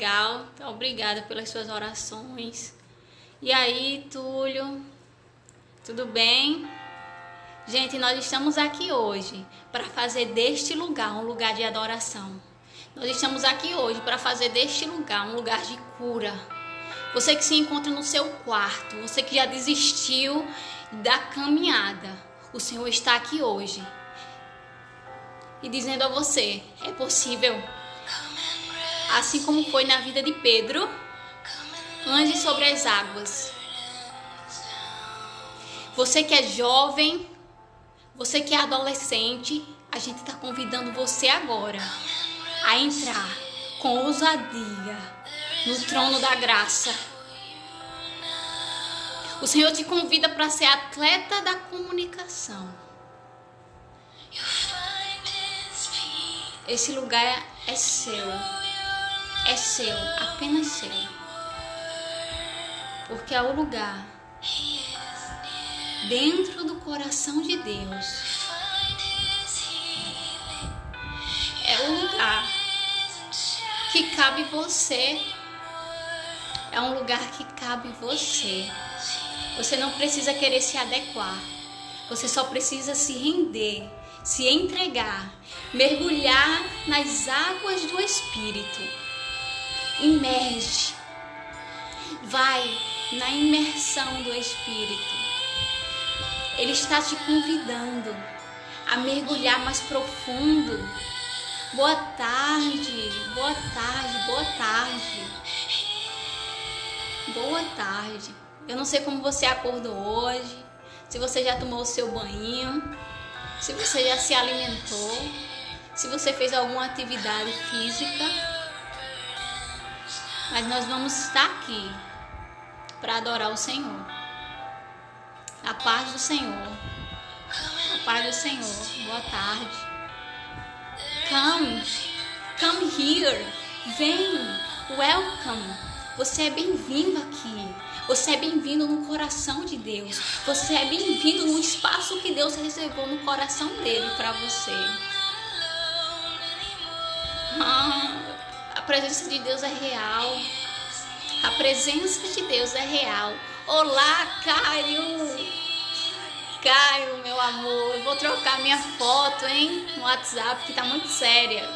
legal? Então, Obrigada pelas suas orações. E aí, Túlio? Tudo bem? Gente, nós estamos aqui hoje para fazer deste lugar um lugar de adoração. Nós estamos aqui hoje para fazer deste lugar um lugar de cura. Você que se encontra no seu quarto, você que já desistiu da caminhada, o Senhor está aqui hoje e dizendo a você: é possível. Assim como foi na vida de Pedro, ande sobre as águas. Você que é jovem, você que é adolescente, a gente está convidando você agora a entrar com ousadia no trono da graça. O Senhor te convida para ser atleta da comunicação. Esse lugar é seu. É seu, apenas seu. Porque é o lugar dentro do coração de Deus. É o lugar que cabe você. É um lugar que cabe você. Você não precisa querer se adequar. Você só precisa se render, se entregar, mergulhar nas águas do Espírito. Imerge. Vai na imersão do Espírito. Ele está te convidando a mergulhar mais profundo. Boa tarde, boa tarde, boa tarde. Boa tarde. Eu não sei como você acordou hoje, se você já tomou o seu banho, se você já se alimentou, se você fez alguma atividade física. Mas nós vamos estar aqui para adorar o Senhor. A paz do Senhor. A paz do Senhor. Boa tarde. Come. Come here. Vem. Welcome. Você é bem-vindo aqui. Você é bem-vindo no coração de Deus. Você é bem-vindo no espaço que Deus reservou no coração dele para você. Ah, presença de Deus é real. A presença de Deus é real. Olá, Caio! Caio, meu amor, eu vou trocar minha foto, hein? No WhatsApp, que tá muito séria.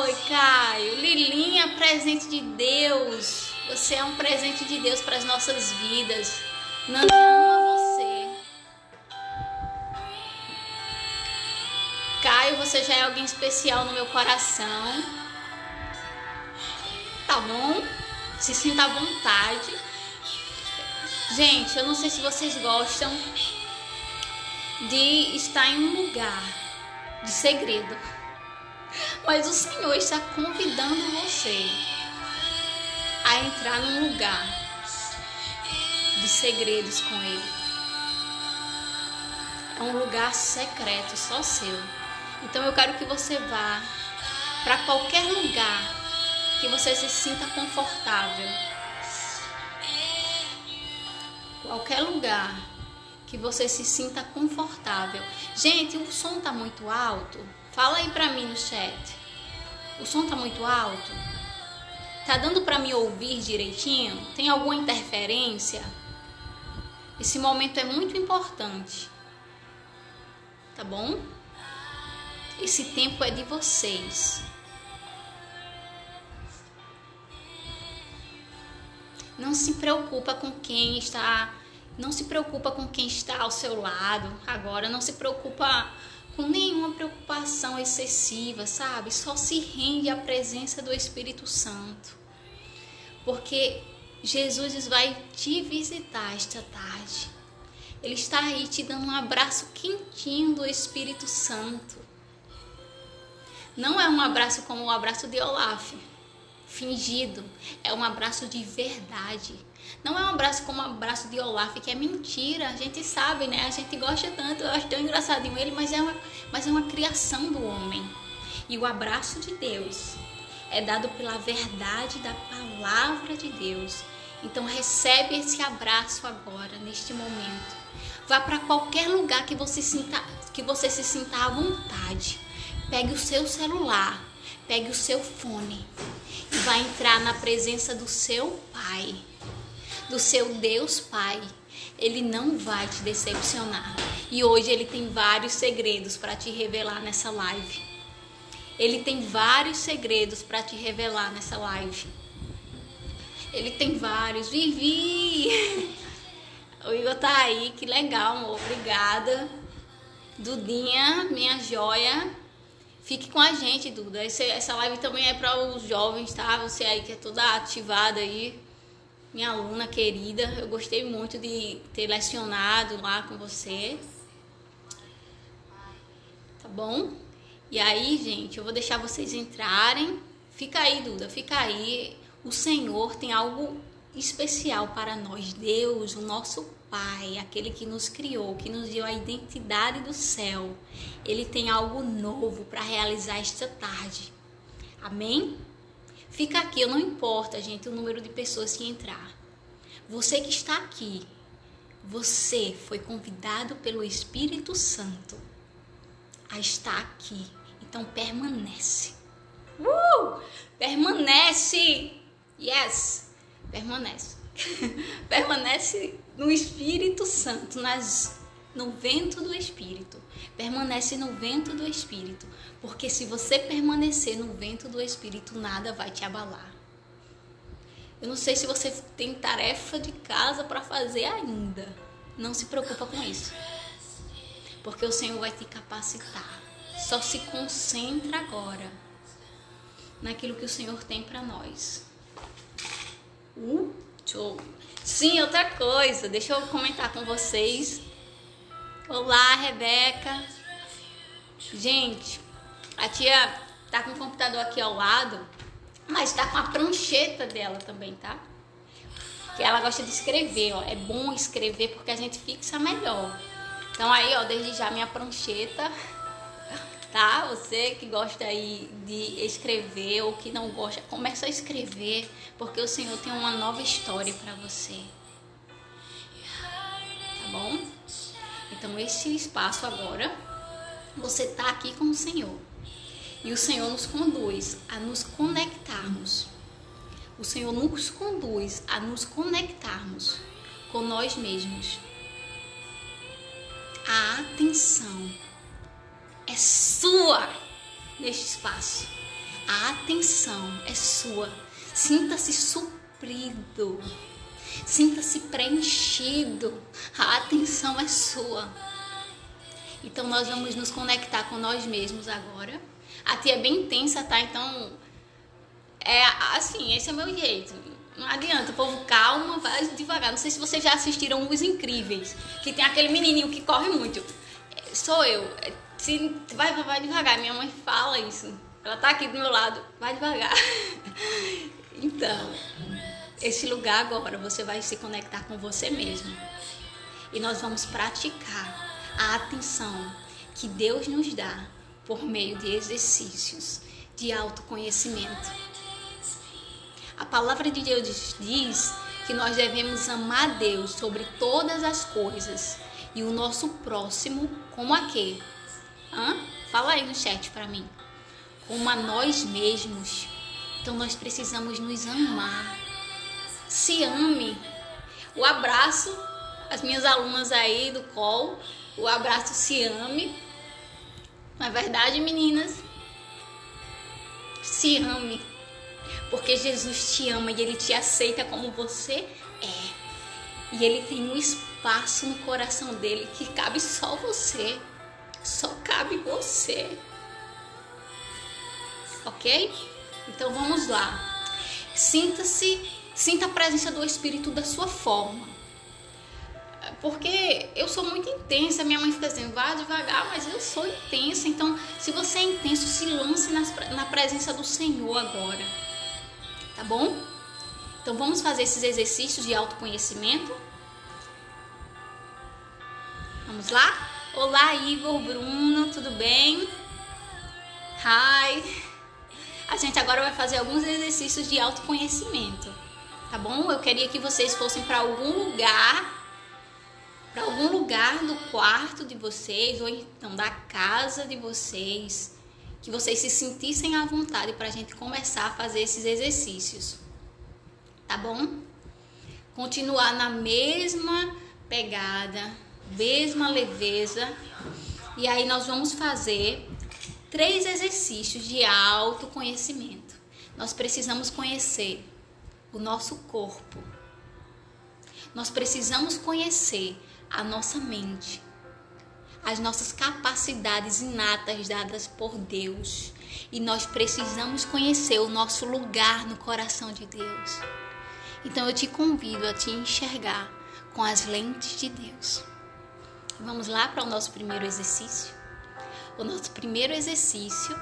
Oi, Caio. Lilinha, presente de Deus. Você é um presente de Deus para as nossas vidas. Nanda Caio, você já é alguém especial no meu coração. Tá bom? Se sinta à vontade. Gente, eu não sei se vocês gostam de estar em um lugar de segredo. Mas o Senhor está convidando você a entrar num lugar de segredos com Ele. É um lugar secreto, só seu. Então eu quero que você vá para qualquer lugar que você se sinta confortável. Qualquer lugar que você se sinta confortável. Gente, o som tá muito alto. Fala aí pra mim no chat. O som tá muito alto? Tá dando para me ouvir direitinho? Tem alguma interferência? Esse momento é muito importante. Tá bom? Esse tempo é de vocês. Não se preocupa com quem está, não se preocupa com quem está ao seu lado. Agora não se preocupa com nenhuma preocupação excessiva, sabe? Só se rende à presença do Espírito Santo. Porque Jesus vai te visitar esta tarde. Ele está aí te dando um abraço quentinho do Espírito Santo. Não é um abraço como o abraço de Olaf, fingido. É um abraço de verdade. Não é um abraço como o abraço de Olaf, que é mentira. A gente sabe, né? A gente gosta tanto, eu acho tão engraçadinho ele, mas é uma, mas é uma criação do homem. E o abraço de Deus é dado pela verdade da palavra de Deus. Então recebe esse abraço agora, neste momento. Vá para qualquer lugar que você sinta, que você se sinta à vontade. Pegue o seu celular, pegue o seu fone e vai entrar na presença do seu Pai, do seu Deus Pai. Ele não vai te decepcionar. E hoje ele tem vários segredos para te revelar nessa live. Ele tem vários segredos para te revelar nessa live. Ele tem vários. Vivi! O Igor tá aí, que legal, amor. Obrigada. Dudinha, minha joia. Fique com a gente, Duda. Esse, essa live também é para os jovens, tá? Você aí que é toda ativada aí. Minha aluna querida. Eu gostei muito de ter lecionado lá com você. Tá bom? E aí, gente, eu vou deixar vocês entrarem. Fica aí, Duda, fica aí. O Senhor tem algo especial para nós. Deus, o nosso Pai, aquele que nos criou, que nos deu a identidade do céu, ele tem algo novo para realizar esta tarde. Amém? Fica aqui, não importa, gente, o número de pessoas que entrar. Você que está aqui, você foi convidado pelo Espírito Santo a estar aqui então permanece. Uh! Permanece. Yes. Permanece. permanece no Espírito Santo, nas no vento do Espírito. Permanece no vento do Espírito, porque se você permanecer no vento do Espírito, nada vai te abalar. Eu não sei se você tem tarefa de casa para fazer ainda. Não se preocupa com isso. Porque o Senhor vai te capacitar. Só se concentra agora naquilo que o Senhor tem para nós. Uh, show. Sim, outra coisa, deixa eu comentar com vocês. Olá, Rebeca. Gente, a tia tá com o computador aqui ao lado, mas tá com a prancheta dela também, tá? Que ela gosta de escrever, ó. É bom escrever porque a gente fixa melhor. Então aí, ó, desde já minha prancheta tá? Você que gosta aí de escrever ou que não gosta, começa a escrever, porque o Senhor tem uma nova história para você. Tá bom? Então esse espaço agora, você tá aqui com o Senhor. E o Senhor nos conduz a nos conectarmos. O Senhor nos conduz a nos conectarmos com nós mesmos. A atenção é sua neste espaço. A atenção é sua. Sinta-se suprido. Sinta-se preenchido. A atenção é sua. Então nós vamos nos conectar com nós mesmos agora. A tia é bem intensa, tá? Então é assim, esse é o meu jeito. Não adianta, povo calma, vai devagar. Não sei se vocês já assistiram Os Incríveis, que tem aquele menininho que corre muito. Sou eu. Se vai, vai devagar, minha mãe fala isso. Ela tá aqui do meu lado, vai devagar. então, esse lugar agora você vai se conectar com você mesmo. E nós vamos praticar a atenção que Deus nos dá por meio de exercícios de autoconhecimento. A palavra de Deus diz que nós devemos amar Deus sobre todas as coisas e o nosso próximo como aquele Hã? Fala aí no chat para mim. Como a nós mesmos. Então nós precisamos nos amar. Se ame. O abraço, as minhas alunas aí do call, o abraço se ame. Não é verdade, meninas? Se ame. Porque Jesus te ama e ele te aceita como você é. E ele tem um espaço no coração dele que cabe só você. Só cabe você. Ok? Então vamos lá. Sinta-se, sinta a presença do Espírito da sua forma. porque eu sou muito intensa. Minha mãe fica dizendo, vá devagar, mas eu sou intensa. Então, se você é intenso, se lance nas, na presença do Senhor agora. Tá bom? Então, vamos fazer esses exercícios de autoconhecimento. Vamos lá? Olá, Igor, Bruno, tudo bem? Hi! A gente agora vai fazer alguns exercícios de autoconhecimento, tá bom? Eu queria que vocês fossem para algum lugar para algum lugar do quarto de vocês ou então da casa de vocês, que vocês se sentissem à vontade para a gente começar a fazer esses exercícios, tá bom? Continuar na mesma pegada, mesma leveza, e aí nós vamos fazer três exercícios de autoconhecimento. Nós precisamos conhecer o nosso corpo. Nós precisamos conhecer a nossa mente, as nossas capacidades inatas dadas por Deus. E nós precisamos conhecer o nosso lugar no coração de Deus. Então eu te convido a te enxergar com as lentes de Deus. Vamos lá para o nosso primeiro exercício? O nosso primeiro exercício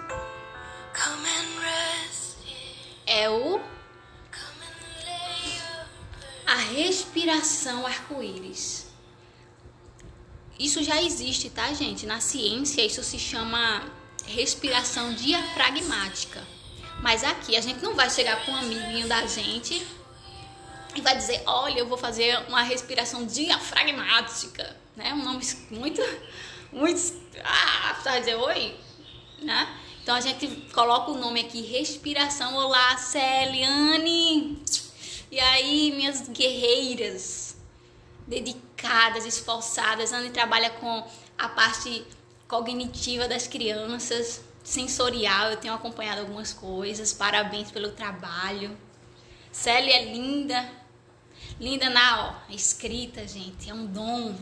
é o a respiração arco-íris. Isso já existe, tá, gente? Na ciência, isso se chama respiração diafragmática. Mas aqui a gente não vai chegar com um amiguinho da gente e vai dizer: Olha, eu vou fazer uma respiração diafragmática, né? Um nome muito, muito. Ah, pra dizer oi, né? Então a gente coloca o nome aqui: respiração. Olá, Celiane. E aí, minhas guerreiras dedicadas esforçadas. Anne trabalha com a parte cognitiva das crianças, sensorial. Eu tenho acompanhado algumas coisas. Parabéns pelo trabalho. Célia é linda, linda na ó, escrita, gente. É um dom.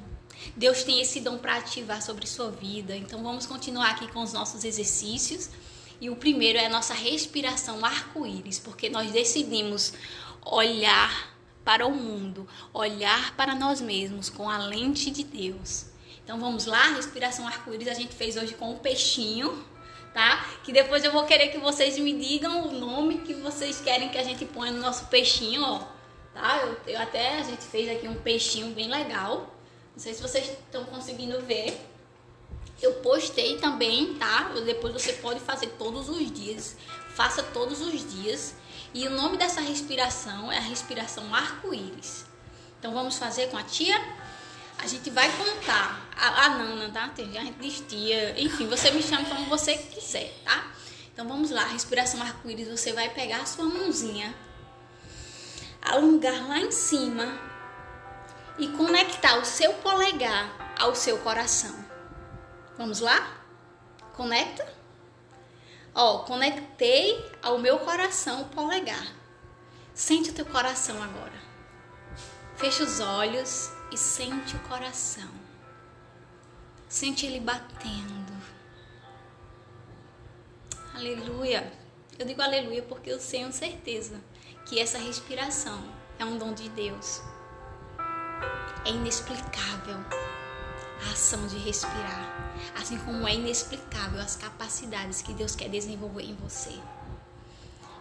Deus tem esse dom para ativar sobre sua vida. Então vamos continuar aqui com os nossos exercícios. E o primeiro é a nossa respiração arco-íris, porque nós decidimos olhar para o mundo, olhar para nós mesmos com a lente de Deus. Então vamos lá, respiração arco-íris a gente fez hoje com o peixinho, tá? Que depois eu vou querer que vocês me digam o nome que vocês querem que a gente ponha no nosso peixinho, ó. Tá? Eu, eu até a gente fez aqui um peixinho bem legal. Não sei se vocês estão conseguindo ver. Eu postei também, tá? Depois você pode fazer todos os dias. Faça todos os dias e o nome dessa respiração é a respiração arco-íris. Então vamos fazer com a tia? A gente vai contar. A, a Nana, tá? Tem gente diz tia. Enfim, você me chama como você quiser, tá? Então vamos lá, respiração arco-íris. Você vai pegar a sua mãozinha, alongar lá em cima e conectar o seu polegar ao seu coração. Vamos lá? Conecta. Ó, conectei ao meu coração o polegar. Sente o teu coração agora. Fecha os olhos e sente o coração. Sente ele batendo. Aleluia. Eu digo aleluia porque eu tenho certeza que essa respiração é um dom de Deus. É inexplicável a ação de respirar, assim como é inexplicável as capacidades que Deus quer desenvolver em você.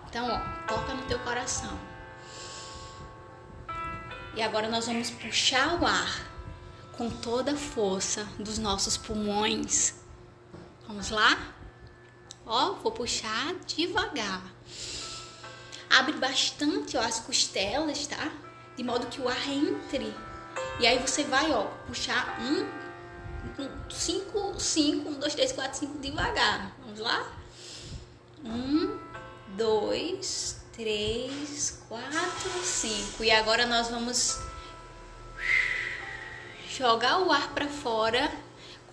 Então, ó, toca no teu coração. E agora nós vamos puxar o ar com toda a força dos nossos pulmões. Vamos lá? Ó, vou puxar devagar. Abre bastante ó, as costelas, tá? De modo que o ar entre. E aí você vai, ó, puxar um, 5, 5, 1, 2, 3, 4, 5 devagar. Vamos lá? 1, 2, 3, 4, 5. E agora nós vamos jogar o ar para fora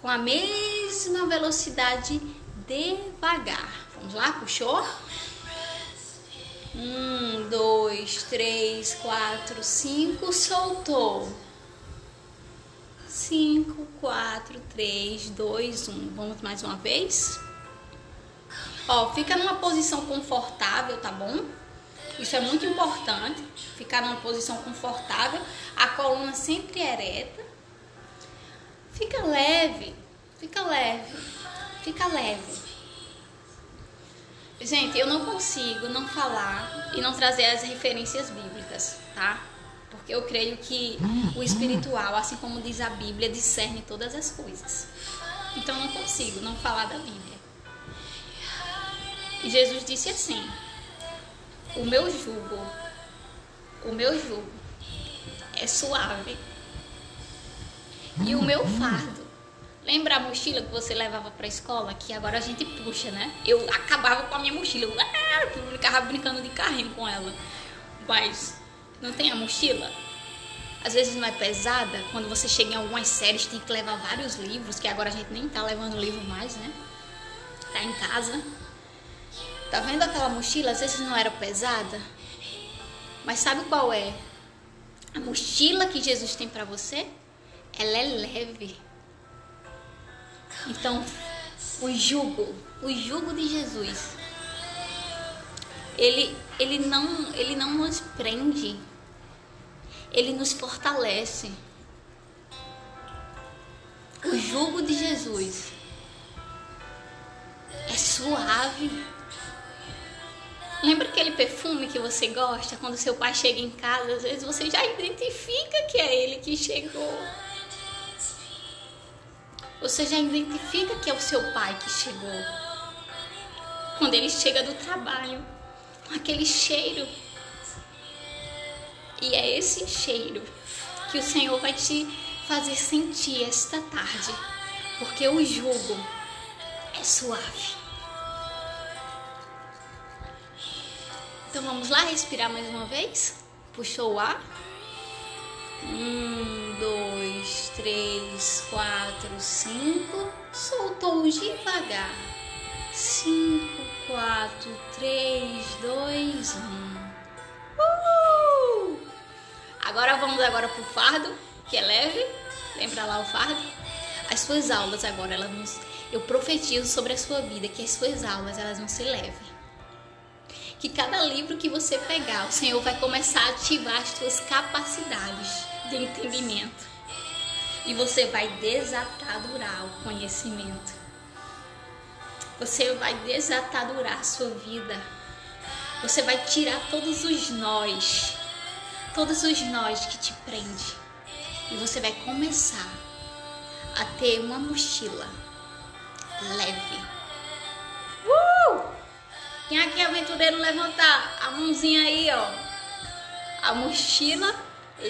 com a mesma velocidade devagar. Vamos lá? Puxou? Um, dois, três, quatro, cinco, soltou. 5, 4, 3, 2, 1. Vamos mais uma vez? Ó, fica numa posição confortável, tá bom? Isso é muito importante, ficar numa posição confortável, a coluna sempre ereta, Fica leve, fica leve, fica leve. Gente, eu não consigo não falar e não trazer as referências bíblicas, tá? Porque eu creio que o espiritual, assim como diz a Bíblia, discerne todas as coisas. Então eu não consigo não falar da Bíblia. E Jesus disse assim: O meu jugo, o meu jugo é suave. E o meu fardo Lembra a mochila que você levava pra escola? Que agora a gente puxa, né? Eu acabava com a minha mochila. Eu ah, ficava brincando de carrinho com ela. Mas não tem a mochila? Às vezes não é pesada. Quando você chega em algumas séries, tem que levar vários livros, que agora a gente nem tá levando livro mais, né? Tá em casa. Tá vendo aquela mochila? Às vezes não era pesada. Mas sabe qual é? A mochila que Jesus tem para você, ela é leve. Então, o jugo, o jugo de Jesus, ele, ele, não, ele não nos prende, ele nos fortalece. O jugo de Jesus é suave. Lembra aquele perfume que você gosta quando seu pai chega em casa? Às vezes você já identifica que é ele que chegou. Você já identifica que é o seu pai que chegou. Quando ele chega do trabalho, com aquele cheiro. E é esse cheiro que o Senhor vai te fazer sentir esta tarde. Porque o jugo é suave. Então vamos lá respirar mais uma vez? Puxou o ar. Um, dois, três, quatro, cinco. Soltou devagar. Cinco, quatro, três, dois, um. Uh! Agora vamos agora pro fardo, que é leve. Lembra lá o fardo? As suas aulas agora, elas vão, eu profetizo sobre a sua vida que as suas aulas elas vão ser leves que cada livro que você pegar, o Senhor vai começar a ativar as suas capacidades de entendimento. E você vai desatadurar o conhecimento. Você vai desatadurar a sua vida. Você vai tirar todos os nós, todos os nós que te prende. E você vai começar a ter uma mochila leve. Uh! Quem aqui é aventureiro levantar a mãozinha aí, ó. A mochila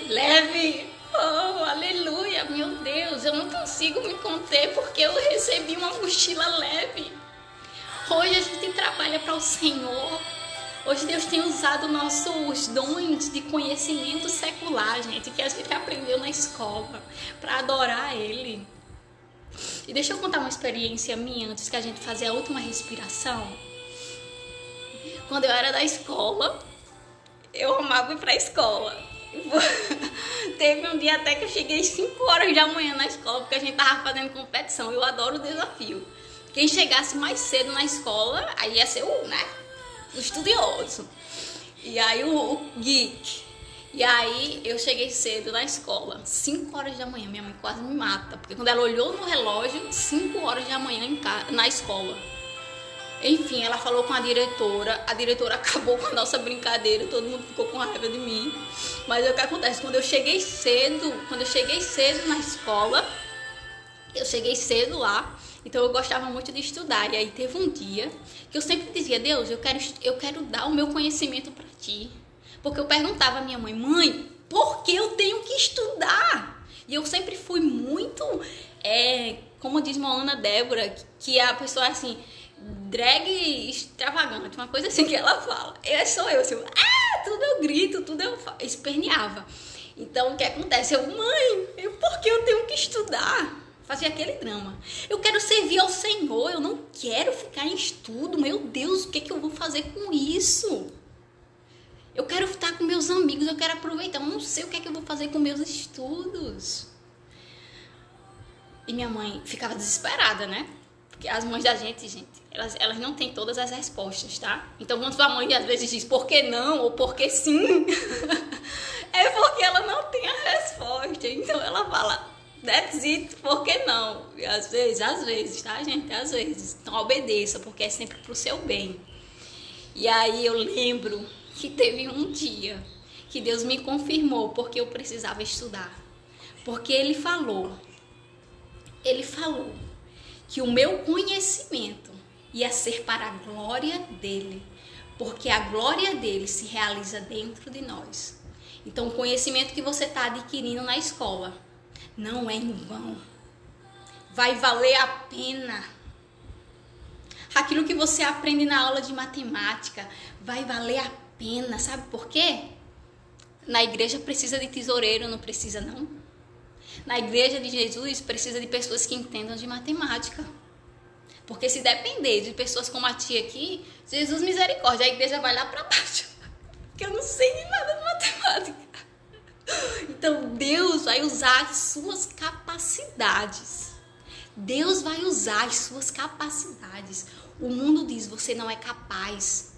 leve. Oh, aleluia, meu Deus, eu não consigo me conter porque eu recebi uma mochila leve. Hoje a gente trabalha para o Senhor. Hoje Deus tem usado nossos dons de conhecimento secular, gente, que a gente aprendeu na escola, para adorar Ele. E deixa eu contar uma experiência minha antes que a gente fazer a última respiração quando eu era da escola, eu amava ir pra escola. Teve um dia até que eu cheguei 5 horas da manhã na escola, porque a gente tava fazendo competição. Eu adoro o desafio. Quem chegasse mais cedo na escola, aí ia ser o, né, o estudioso. E aí o, o geek. E aí eu cheguei cedo na escola, 5 horas da manhã. Minha mãe quase me mata, porque quando ela olhou no relógio, 5 horas da manhã na escola. Enfim, ela falou com a diretora, a diretora acabou com a nossa brincadeira, todo mundo ficou com raiva de mim. Mas é o que acontece, quando eu cheguei cedo, quando eu cheguei cedo na escola, eu cheguei cedo lá, então eu gostava muito de estudar. E aí teve um dia que eu sempre dizia, Deus, eu quero, eu quero dar o meu conhecimento para ti. Porque eu perguntava à minha mãe, mãe, por que eu tenho que estudar? E eu sempre fui muito, é, como diz Moana Débora, que a pessoa assim, drag extravagante, uma coisa assim que ela fala. Eu sou eu, assim, ah, tudo eu grito, tudo eu esperneava. Então o que acontece? Eu, mãe, eu, por que eu tenho que estudar? Fazia aquele drama. Eu quero servir ao Senhor, eu não quero ficar em estudo. Meu Deus, o que, é que eu vou fazer com isso? Eu quero estar com meus amigos, eu quero aproveitar. Eu não sei o que é que eu vou fazer com meus estudos. E minha mãe ficava desesperada, né? Porque as mães da gente, gente, elas, elas não têm todas as respostas, tá? Então, quando sua mãe às vezes diz por que não ou por que sim, é porque ela não tem a resposta. Então, ela fala, That's it, por que não? E às vezes, às vezes, tá, gente? Às vezes. Então obedeça, porque é sempre pro seu bem. E aí eu lembro que teve um dia que Deus me confirmou porque eu precisava estudar. Porque ele falou, ele falou que o meu conhecimento ia ser para a glória dele, porque a glória dele se realiza dentro de nós. Então, o conhecimento que você está adquirindo na escola não é em vão. Vai valer a pena. Aquilo que você aprende na aula de matemática vai valer a pena. Sabe por quê? Na igreja precisa de tesoureiro, não precisa não? Na igreja de Jesus precisa de pessoas que entendam de matemática. Porque se depender de pessoas como a tia aqui, Jesus misericórdia, a igreja vai lá para baixo. Porque eu não sei de nada de matemática. Então Deus vai usar as suas capacidades. Deus vai usar as suas capacidades. O mundo diz: você não é capaz.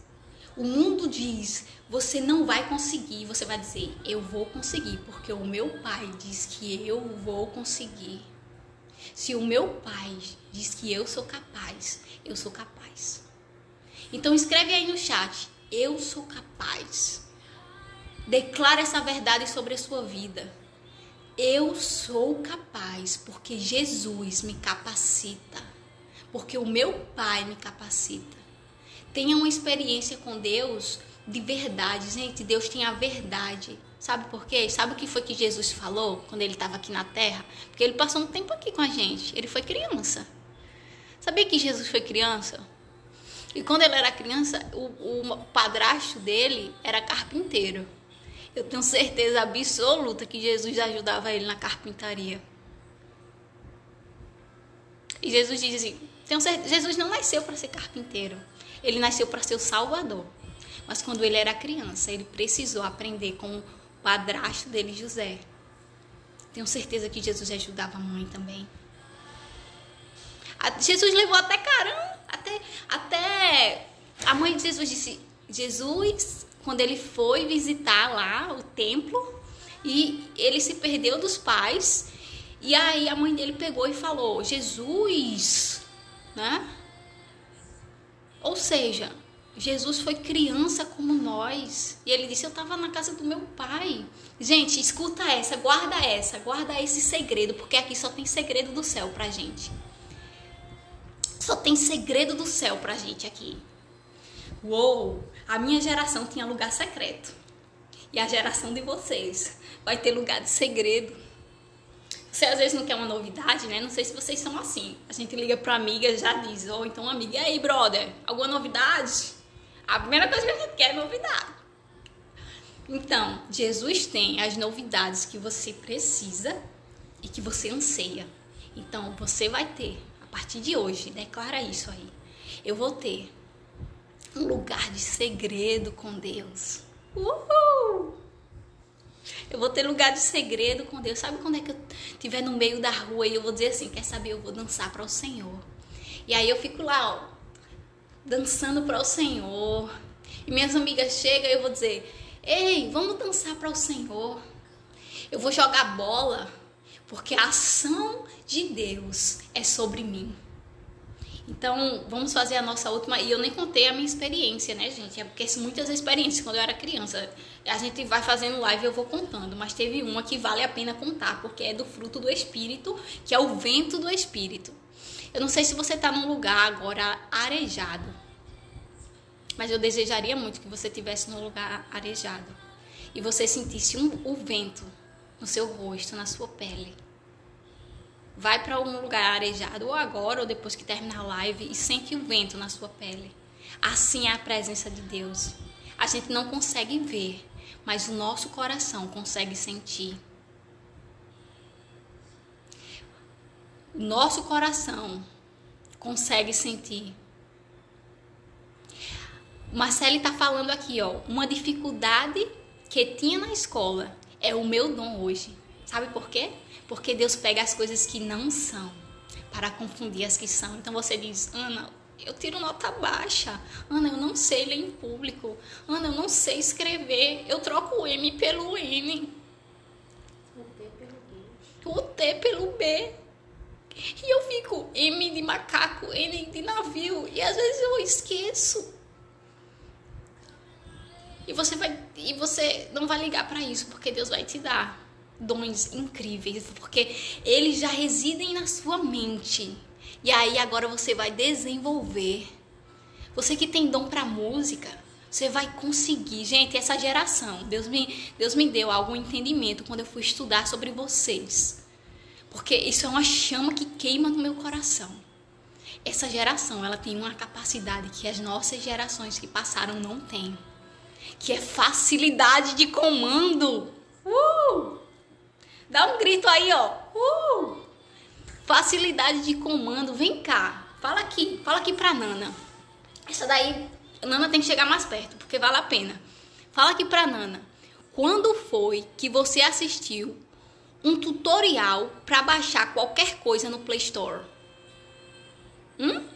O mundo diz: você não vai conseguir. Você vai dizer: eu vou conseguir, porque o meu pai diz que eu vou conseguir. Se o meu pai diz que eu sou capaz, eu sou capaz. Então escreve aí no chat: eu sou capaz. Declare essa verdade sobre a sua vida. Eu sou capaz porque Jesus me capacita. Porque o meu Pai me capacita. Tenha uma experiência com Deus de verdade. Gente, Deus tem a verdade. Sabe por quê? Sabe o que foi que Jesus falou quando ele estava aqui na terra? Porque ele passou um tempo aqui com a gente. Ele foi criança. Sabia que Jesus foi criança? E quando ele era criança, o, o padrasto dele era carpinteiro. Eu tenho certeza absoluta que Jesus ajudava ele na carpintaria. E Jesus diz assim: tenho certeza, Jesus não nasceu para ser carpinteiro. Ele nasceu para ser o Salvador. Mas quando ele era criança, ele precisou aprender com o padrasto dele, José. Tenho certeza que Jesus ajudava a mãe também. Jesus levou até caramba, até, até a mãe de Jesus disse: Jesus quando ele foi visitar lá o templo e ele se perdeu dos pais. E aí a mãe dele pegou e falou: Jesus, né? Ou seja, Jesus foi criança como nós. E ele disse: Eu estava na casa do meu pai. Gente, escuta essa, guarda essa, guarda esse segredo, porque aqui só tem segredo do céu pra gente. Só tem segredo do céu pra gente aqui. Uou! A minha geração tinha lugar secreto. E a geração de vocês vai ter lugar de segredo. Você às vezes não quer uma novidade, né? Não sei se vocês são assim. A gente liga pra amiga já diz, ou oh, então amiga, e aí, brother, alguma novidade? A primeira coisa que a gente quer é novidade. Então, Jesus tem as novidades que você precisa e que você anseia. Então, você vai ter, a partir de hoje, declara isso aí. Eu vou ter um lugar de segredo com Deus. Uhul! Eu vou ter lugar de segredo com Deus. Sabe quando é que eu estiver no meio da rua e eu vou dizer assim: quer saber? Eu vou dançar para o Senhor. E aí eu fico lá, ó, dançando para o Senhor. E minhas amigas chegam e eu vou dizer: ei, vamos dançar para o Senhor. Eu vou jogar bola, porque a ação de Deus é sobre mim. Então, vamos fazer a nossa última. E eu nem contei a minha experiência, né, gente? É porque muitas experiências quando eu era criança. A gente vai fazendo live e eu vou contando. Mas teve uma que vale a pena contar, porque é do fruto do Espírito, que é o vento do Espírito. Eu não sei se você está num lugar agora arejado. Mas eu desejaria muito que você estivesse num lugar arejado. E você sentisse um, o vento no seu rosto, na sua pele vai para um lugar arejado, ou agora, ou depois que terminar a live, e sente o vento na sua pele. Assim é a presença de Deus. A gente não consegue ver, mas o nosso coração consegue sentir. Nosso coração consegue sentir. Marcele está falando aqui, ó, uma dificuldade que tinha na escola é o meu dom hoje. Sabe por quê? Porque Deus pega as coisas que não são para confundir as que são. Então você diz, Ana, eu tiro nota baixa. Ana, eu não sei ler em público. Ana, eu não sei escrever. Eu troco o M pelo N. O P pelo o T pelo B. E eu fico M de macaco, N de navio. E às vezes eu esqueço. E você vai e você não vai ligar para isso, porque Deus vai te dar dons incríveis, porque eles já residem na sua mente. E aí agora você vai desenvolver. Você que tem dom para música, você vai conseguir. Gente, essa geração, Deus me, Deus me deu algum entendimento quando eu fui estudar sobre vocês. Porque isso é uma chama que queima no meu coração. Essa geração, ela tem uma capacidade que as nossas gerações que passaram não têm. Que é facilidade de comando. Uh! Dá um grito aí, ó. Uh! Facilidade de comando. Vem cá. Fala aqui. Fala aqui pra Nana. Essa daí Nana tem que chegar mais perto, porque vale a pena. Fala aqui pra Nana. Quando foi que você assistiu um tutorial para baixar qualquer coisa no Play Store? Hum?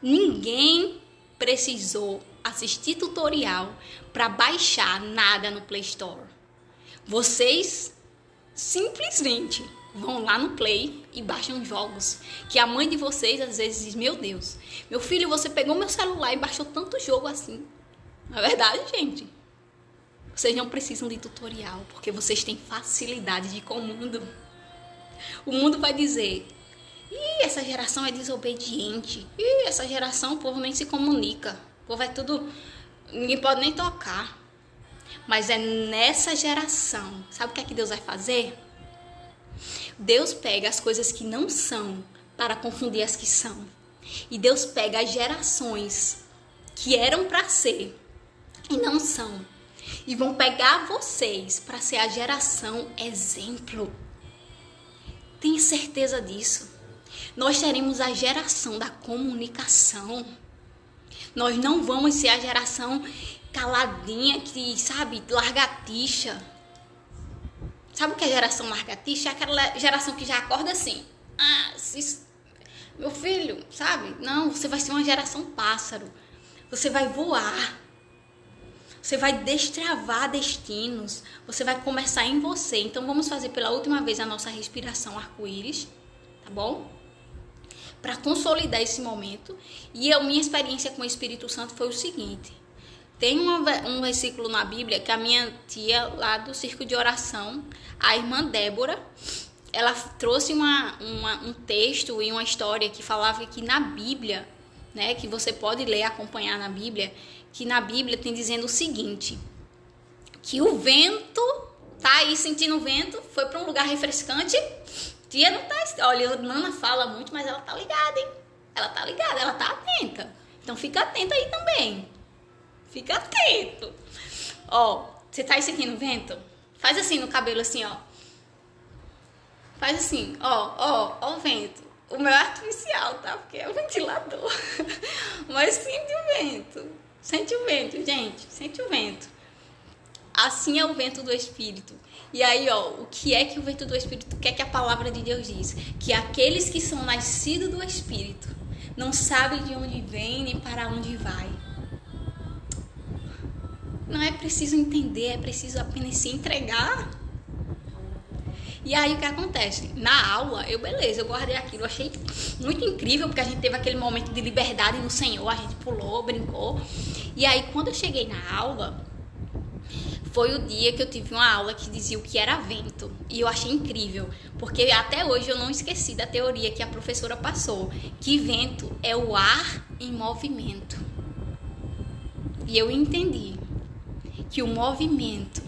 Ninguém precisou assistir tutorial para baixar nada no Play Store. Vocês simplesmente vão lá no Play e baixam jogos. Que a mãe de vocês às vezes diz: Meu Deus, meu filho, você pegou meu celular e baixou tanto jogo assim. Na é verdade, gente. Vocês não precisam de tutorial, porque vocês têm facilidade de comando. O mundo vai dizer: Ih, essa geração é desobediente. Ih, essa geração o povo nem se comunica. O povo é tudo. Ninguém pode nem tocar. Mas é nessa geração. Sabe o que é que Deus vai fazer? Deus pega as coisas que não são para confundir as que são. E Deus pega as gerações que eram para ser e não são. E vão pegar vocês para ser a geração exemplo. Tenha certeza disso. Nós teremos a geração da comunicação. Nós não vamos ser a geração caladinha que, sabe, largatixa Sabe o que é geração largatixa? É aquela geração que já acorda assim. Ah, se, meu filho, sabe? Não, você vai ser uma geração pássaro. Você vai voar. Você vai destravar destinos. Você vai começar em você. Então vamos fazer pela última vez a nossa respiração arco-íris, tá bom? Para consolidar esse momento. E a minha experiência com o Espírito Santo foi o seguinte: tem um versículo na Bíblia que a minha tia lá do circo de oração, a irmã Débora, ela trouxe uma, uma, um texto e uma história que falava que na Bíblia, né, que você pode ler, acompanhar na Bíblia, que na Bíblia tem dizendo o seguinte, que o vento tá aí sentindo o vento, foi para um lugar refrescante. Tia não tá, olha, Nana fala muito, mas ela tá ligada, hein? Ela tá ligada, ela tá atenta. Então fica atenta aí também. Fica atento. Ó, você tá aí sentindo vento? Faz assim no cabelo, assim, ó. Faz assim, ó, ó, ó o vento. O meu é artificial, tá? Porque é o ventilador. Mas sente o vento. Sente o vento, gente. Sente o vento. Assim é o vento do Espírito. E aí, ó, o que é que o vento do Espírito quer que a palavra de Deus diz? Que aqueles que são nascidos do Espírito não sabem de onde vem nem para onde vai. Não é preciso entender, é preciso apenas se entregar. E aí o que acontece? Na aula, eu beleza, eu guardei aquilo, achei muito incrível, porque a gente teve aquele momento de liberdade no Senhor, a gente pulou, brincou. E aí quando eu cheguei na aula, foi o dia que eu tive uma aula que dizia o que era vento. E eu achei incrível, porque até hoje eu não esqueci da teoria que a professora passou, que vento é o ar em movimento. E eu entendi que o movimento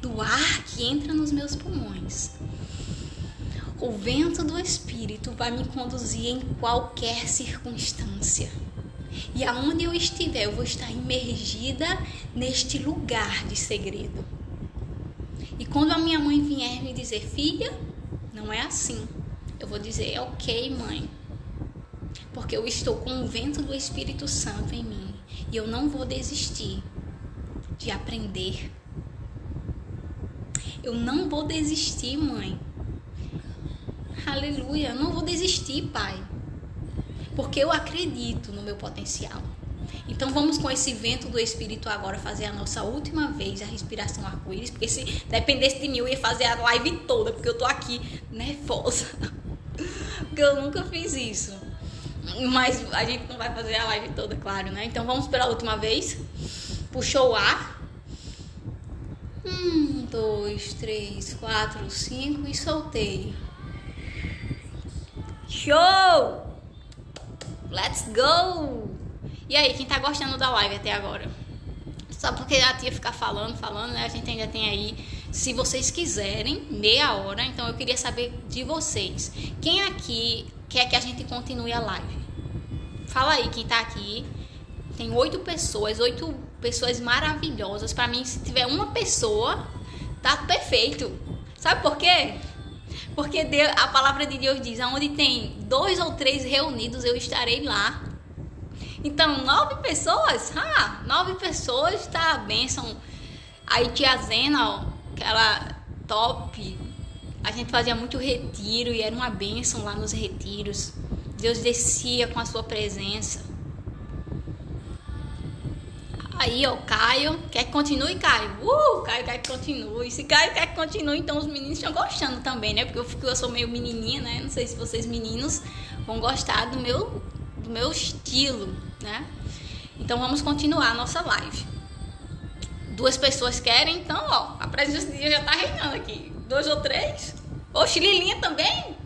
do ar que entra nos meus pulmões, o vento do Espírito vai me conduzir em qualquer circunstância. E aonde eu estiver, eu vou estar imergida neste lugar de segredo. E quando a minha mãe vier me dizer, filha, não é assim. Eu vou dizer, ok, mãe. Porque eu estou com o vento do Espírito Santo em mim. E eu não vou desistir de aprender. Eu não vou desistir, mãe. Aleluia, não vou desistir, pai. Porque eu acredito no meu potencial. Então vamos com esse vento do Espírito agora fazer a nossa última vez a respiração arco-íris, porque se dependesse de mim eu ia fazer a live toda, porque eu tô aqui nervosa. porque eu nunca fiz isso. Mas a gente não vai fazer a live toda, claro, né? Então vamos pela última vez. Puxou o ar. Um, dois, três, quatro, cinco e soltei. Show! Let's go! E aí, quem tá gostando da live até agora? Só porque a tia ficar falando, falando, né? A gente ainda tem aí, se vocês quiserem, meia hora. Então eu queria saber de vocês. Quem aqui quer que a gente continue a live? Fala aí quem tá aqui. Tem oito pessoas, oito pessoas maravilhosas. Para mim, se tiver uma pessoa, tá perfeito. Sabe por quê? Porque Deus, a palavra de Deus diz: aonde tem dois ou três reunidos, eu estarei lá. Então, nove pessoas? Ah, nove pessoas, tá a bênção. Aí, tia Zena, ó, aquela top. A gente fazia muito retiro e era uma bênção lá nos retiros. Deus descia com a sua presença. Aí, ó, Caio, quer que continue, Caio? Uh, Caio quer que continue. Se Caio quer que continue, então os meninos estão gostando também, né? Porque eu, eu sou meio menininha, né? Não sei se vocês meninos vão gostar do meu, do meu estilo, né? Então vamos continuar a nossa live. Duas pessoas querem, então, ó, a presença de Deus já tá reinando aqui. Dois ou três. Oxe, Lilinha também?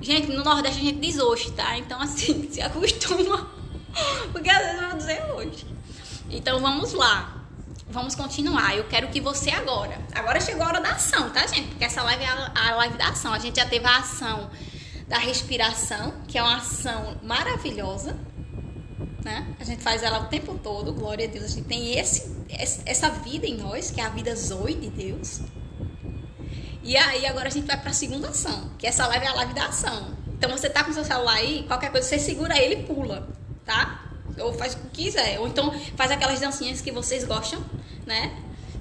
Gente, no Nordeste a gente diz hoje, tá? Então, assim, se acostuma. Porque às vezes eu vou dizer hoje. Então, vamos lá. Vamos continuar. Eu quero que você agora. Agora chegou a hora da ação, tá, gente? Porque essa live é a live da ação. A gente já teve a ação da respiração, que é uma ação maravilhosa. Né? A gente faz ela o tempo todo, glória a Deus. A gente tem esse, essa vida em nós, que é a vida zoe de Deus. E aí agora a gente vai para a segunda ação, que essa live é a live da ação. Então você tá com seu celular aí, qualquer coisa você segura ele e pula, tá? Ou faz o que quiser. Ou então faz aquelas dancinhas que vocês gostam, né?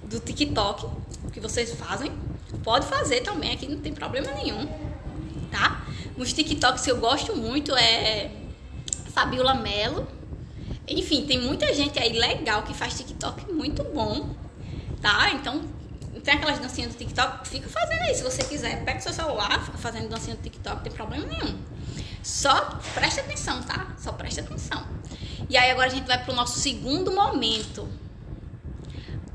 Do TikTok, que vocês fazem. Pode fazer também, aqui não tem problema nenhum, tá? Os TikToks que eu gosto muito é Fabiola Mello. Enfim, tem muita gente aí legal que faz TikTok muito bom, tá? Então tem aquelas dancinhas do TikTok, fica fazendo aí se você quiser. Pega seu celular, fica fazendo dancinha do TikTok, não tem problema nenhum. Só preste atenção, tá? Só preste atenção. E aí agora a gente vai pro nosso segundo momento.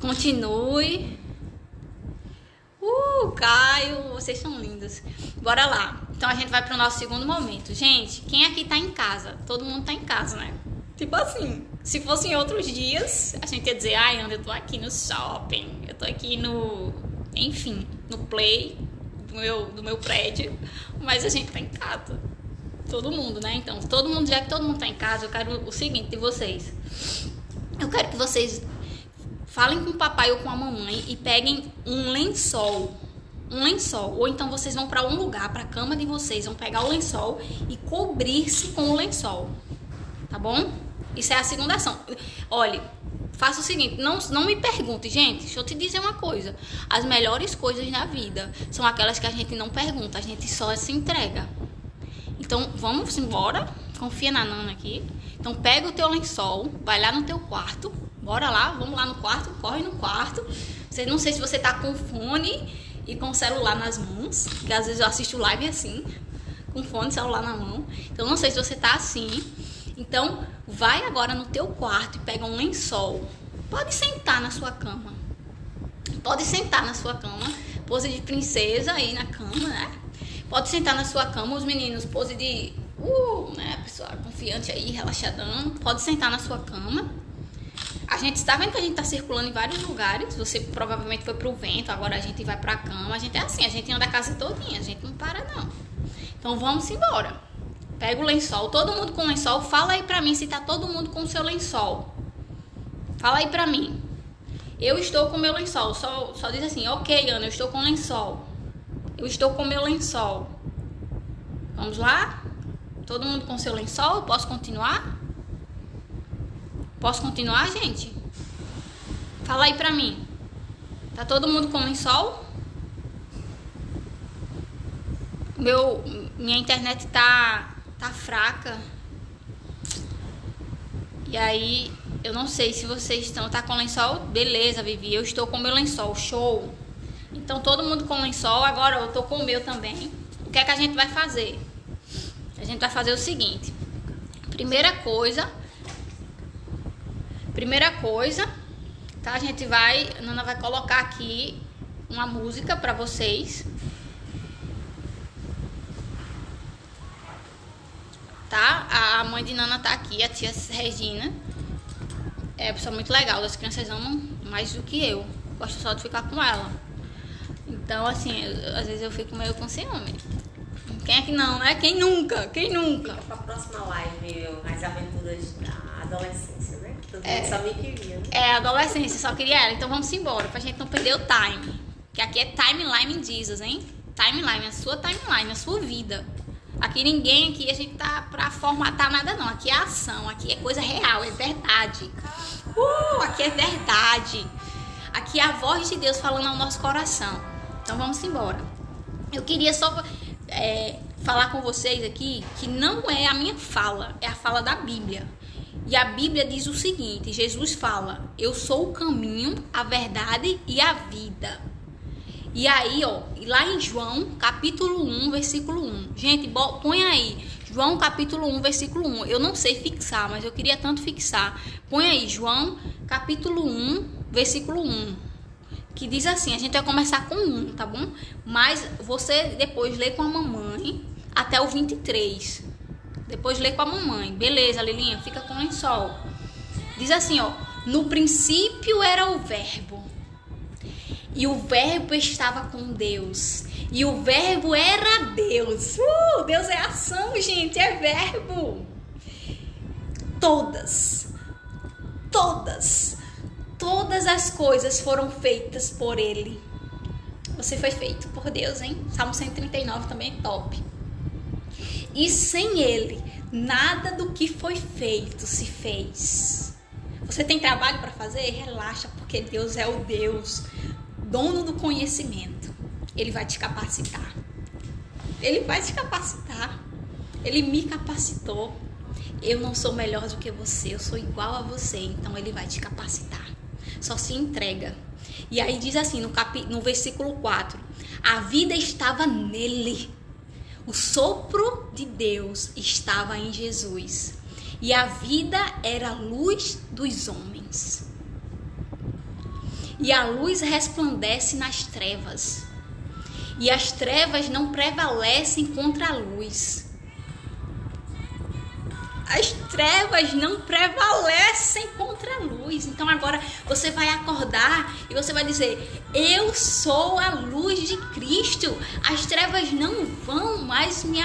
Continue. Uh, Caio, vocês são lindos. Bora lá. Então a gente vai pro nosso segundo momento. Gente, quem aqui tá em casa? Todo mundo tá em casa, né? Tipo assim, se fosse em outros dias, a gente ia dizer, ai, Ana, eu tô aqui no shopping, eu tô aqui no, enfim, no play do meu, do meu prédio, mas a gente tá em casa. Todo mundo, né? Então, todo mundo, já que todo mundo tá em casa, eu quero o seguinte de vocês. Eu quero que vocês falem com o papai ou com a mamãe e peguem um lençol. Um lençol. Ou então vocês vão para um lugar, para a cama de vocês, vão pegar o lençol e cobrir-se com o lençol. Tá bom? Isso é a segunda ação. Olhe, faça o seguinte, não, não me pergunte, gente, deixa eu te dizer uma coisa. As melhores coisas na vida são aquelas que a gente não pergunta, a gente só se entrega. Então, vamos embora. Confia na Nana aqui. Então, pega o teu lençol, vai lá no teu quarto. Bora lá, vamos lá no quarto, corre no quarto. Você, não sei se você tá com fone e com celular nas mãos, que às vezes eu assisto live assim, com fone e celular na mão. Então, não sei se você tá assim. Então, vai agora no teu quarto e pega um lençol. Pode sentar na sua cama. Pode sentar na sua cama. Pose de princesa aí na cama, né? Pode sentar na sua cama, os meninos, pose de. Uh, né? Pessoa confiante aí, relaxadão. Pode sentar na sua cama. A gente está vendo que a gente está circulando em vários lugares. Você provavelmente foi pro vento, agora a gente vai pra cama. A gente é assim, a gente anda a casa todinha, a gente não para não. Então vamos embora. Pega o lençol, todo mundo com lençol. Fala aí pra mim se tá todo mundo com o seu lençol. Fala aí pra mim. Eu estou com meu lençol. Só, só diz assim, ok, Ana, eu estou com lençol. Eu estou com meu lençol. Vamos lá? Todo mundo com seu lençol? Posso continuar? Posso continuar, gente? Fala aí pra mim. Tá todo mundo com lençol? Meu, minha internet tá tá fraca. E aí eu não sei se vocês estão tá com lençol, beleza, Vivi. Eu estou com meu lençol, show. Então todo mundo com lençol, agora eu tô com o meu também. O que é que a gente vai fazer? A gente vai fazer o seguinte. Primeira coisa, primeira coisa, tá? A gente vai, a Nana vai colocar aqui uma música para vocês. Tá? A mãe de Nana tá aqui, a tia Regina. É pessoa muito legal, as crianças amam mais do que eu. Gosto só de ficar com ela. Então, assim, eu, às vezes eu fico meio com ciúme. Quem é que não, né? Quem nunca? Quem nunca? Fica pra próxima live as aventuras da adolescência, né? Todo é, mundo só me queria. Né? É, adolescência, só queria ela. Então vamos embora, pra gente não perder o time. Que aqui é timeline Jesus, hein? Timeline, a sua timeline, a sua vida. Aqui ninguém aqui, a gente tá pra formatar nada não. Aqui é ação, aqui é coisa real, é verdade. Uh, aqui é verdade. Aqui é a voz de Deus falando ao nosso coração. Então vamos embora. Eu queria só é, falar com vocês aqui que não é a minha fala, é a fala da Bíblia. E a Bíblia diz o seguinte: Jesus fala, Eu sou o caminho, a verdade e a vida. E aí, ó, lá em João, capítulo 1, versículo 1. Gente, põe aí. João capítulo 1, versículo 1. Eu não sei fixar, mas eu queria tanto fixar. Põe aí, João capítulo 1, versículo 1 que diz assim: a gente vai começar com um, tá bom? Mas você depois lê com a mamãe até o 23. Depois lê com a mamãe. Beleza, Lilinha, fica com o lençol. Diz assim, ó: No princípio era o Verbo. E o Verbo estava com Deus. E o Verbo era Deus. Uh, Deus é ação, gente, é verbo. Todas, todas todas as coisas foram feitas por Ele. Você foi feito por Deus, hein? Salmo 139 também é top. E sem Ele, nada do que foi feito se fez. Você tem trabalho para fazer? Relaxa, porque Deus é o Deus, dono do conhecimento. Ele vai te capacitar. Ele vai te capacitar. Ele me capacitou. Eu não sou melhor do que você, eu sou igual a você, então ele vai te capacitar só se entrega. E aí diz assim no, capi, no versículo 4: A vida estava nele. O sopro de Deus estava em Jesus. E a vida era a luz dos homens. E a luz resplandece nas trevas. E as trevas não prevalecem contra a luz as trevas não prevalecem contra a luz. Então agora você vai acordar e você vai dizer: Eu sou a luz de Cristo. As trevas não vão mais me,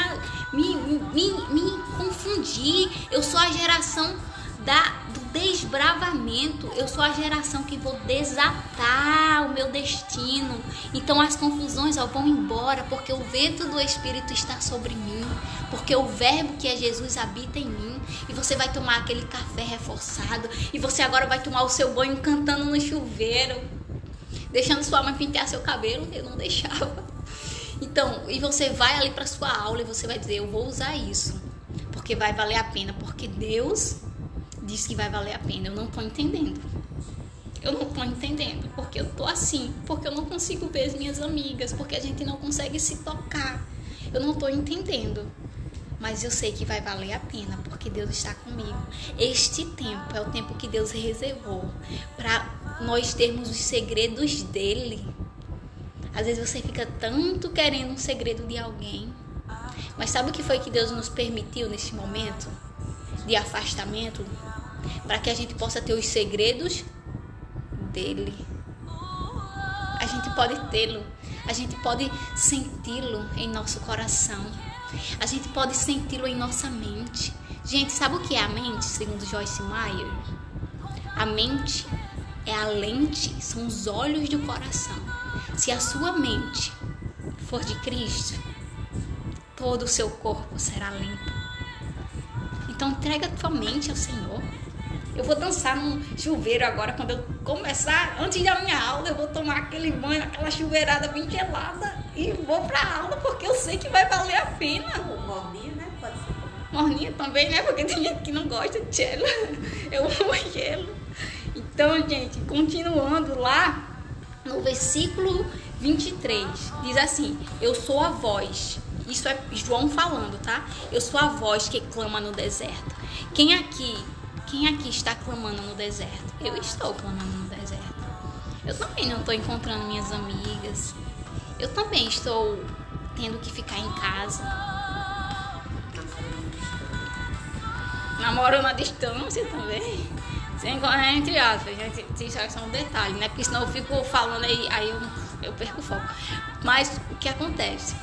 me, me, me confundir. Eu sou a geração da, do desbravamento. Eu sou a geração que vou desatar o meu destino. Então as confusões ó, vão embora, porque o vento do Espírito está sobre mim, porque o Verbo que é Jesus habita em mim. E você vai tomar aquele café reforçado. E você agora vai tomar o seu banho cantando no chuveiro, deixando sua mãe pintar seu cabelo. Eu não deixava. Então, e você vai ali para sua aula e você vai dizer: Eu vou usar isso, porque vai valer a pena, porque Deus diz que vai valer a pena. Eu não tô entendendo. Eu não tô entendendo porque eu tô assim, porque eu não consigo ver as minhas amigas, porque a gente não consegue se tocar. Eu não tô entendendo. Mas eu sei que vai valer a pena, porque Deus está comigo. Este tempo é o tempo que Deus reservou para nós termos os segredos dele. Às vezes você fica tanto querendo um segredo de alguém. Mas sabe o que foi que Deus nos permitiu neste momento de afastamento? Para que a gente possa ter os segredos dele. A gente pode tê-lo, a gente pode senti-lo em nosso coração, a gente pode senti-lo em nossa mente. Gente, sabe o que é a mente, segundo Joyce Meyer? A mente é a lente, são os olhos do coração. Se a sua mente for de Cristo, todo o seu corpo será limpo. Então entrega tua mente ao Senhor. Eu vou dançar num chuveiro agora, quando eu começar, antes da minha aula, eu vou tomar aquele banho, aquela chuveirada bem gelada e vou pra aula, porque eu sei que vai valer a pena. Morninho, né? Pode ser. morninha também, né? Porque tem gente que não gosta de gelo. Eu amo gelo. Então, gente, continuando lá no versículo 23, diz assim: Eu sou a voz. Isso é João falando, tá? Eu sou a voz que clama no deserto. Quem aqui, quem aqui está clamando no deserto? Eu estou clamando no deserto. Eu também não estou encontrando minhas amigas. Eu também estou tendo que ficar em casa. Namorando à distância também. Sem, entre aspas, gente, isso é só um detalhe, né? Porque senão eu fico falando aí, aí eu, eu perco o foco. Mas o que acontece?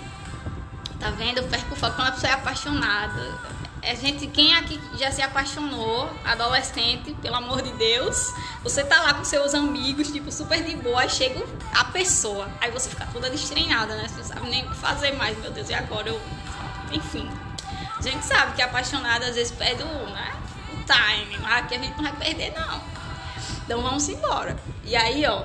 Tá vendo? Eu perco o foco quando a pessoa é apaixonada. É gente, quem aqui já se apaixonou, adolescente, pelo amor de Deus, você tá lá com seus amigos, tipo, super de boa, aí chega a pessoa, aí você fica toda destreinada, né? Você não sabe nem o que fazer mais, meu Deus, e agora eu. Enfim. A gente sabe que apaixonada às vezes perde o, né? o time, mas aqui a gente não vai perder, não. Então vamos embora. E aí, ó,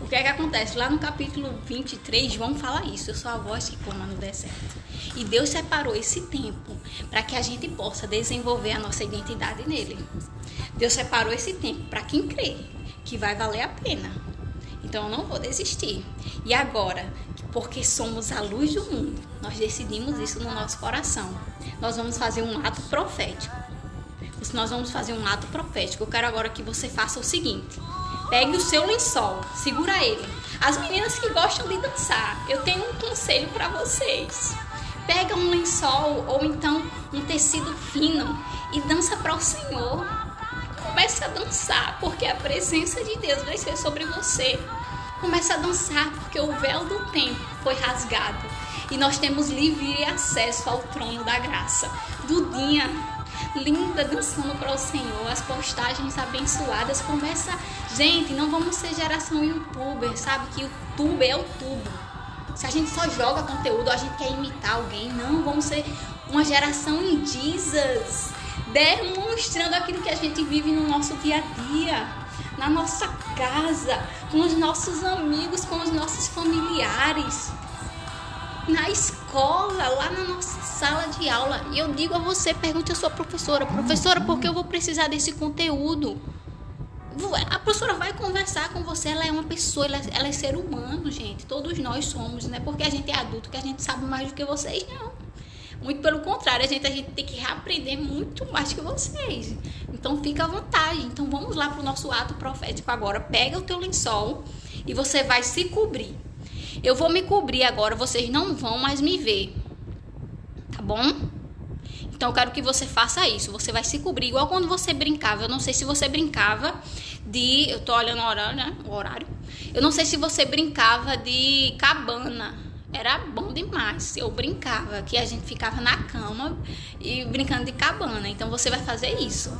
o que é que acontece? Lá no capítulo 23, João fala isso: Eu sou a voz que clama no deserto. E Deus separou esse tempo para que a gente possa desenvolver a nossa identidade nele. Deus separou esse tempo para quem crê que vai valer a pena. Então eu não vou desistir. E agora, porque somos a luz do mundo, nós decidimos isso no nosso coração. Nós vamos fazer um ato profético. Nós vamos fazer um ato profético. Eu quero agora que você faça o seguinte: pegue o seu lençol, segura ele. As meninas que gostam de dançar, eu tenho um conselho para vocês pega um lençol ou então um tecido fino e dança para o Senhor. Comece a dançar, porque a presença de Deus vai ser sobre você. Comece a dançar, porque o véu do tempo foi rasgado e nós temos livre acesso ao trono da graça. Dudinha, linda dançando para o Senhor, as postagens abençoadas. Começa, gente, não vamos ser geração youtuber, sabe que o tubo é o tubo. Se a gente só joga conteúdo, a gente quer imitar alguém, não, vamos ser uma geração Jesus, demonstrando aquilo que a gente vive no nosso dia a dia, na nossa casa, com os nossos amigos, com os nossos familiares, na escola, lá na nossa sala de aula. E eu digo a você, pergunte à sua professora, professora, por que eu vou precisar desse conteúdo? A professora vai conversar com você, ela é uma pessoa, ela, ela, é ser humano, gente. Todos nós somos, né? Porque a gente é adulto, que a gente sabe mais do que vocês, não. Muito pelo contrário, a gente, a gente tem que reaprender muito mais que vocês. Então fica à vontade. Então vamos lá para o nosso ato profético agora. Pega o teu lençol e você vai se cobrir. Eu vou me cobrir agora, vocês não vão mais me ver. Tá bom? Então eu quero que você faça isso. Você vai se cobrir igual quando você brincava. Eu não sei se você brincava de. Eu tô olhando o horário, né? O horário. Eu não sei se você brincava de cabana. Era bom demais. Eu brincava, que a gente ficava na cama e brincando de cabana. Então você vai fazer isso.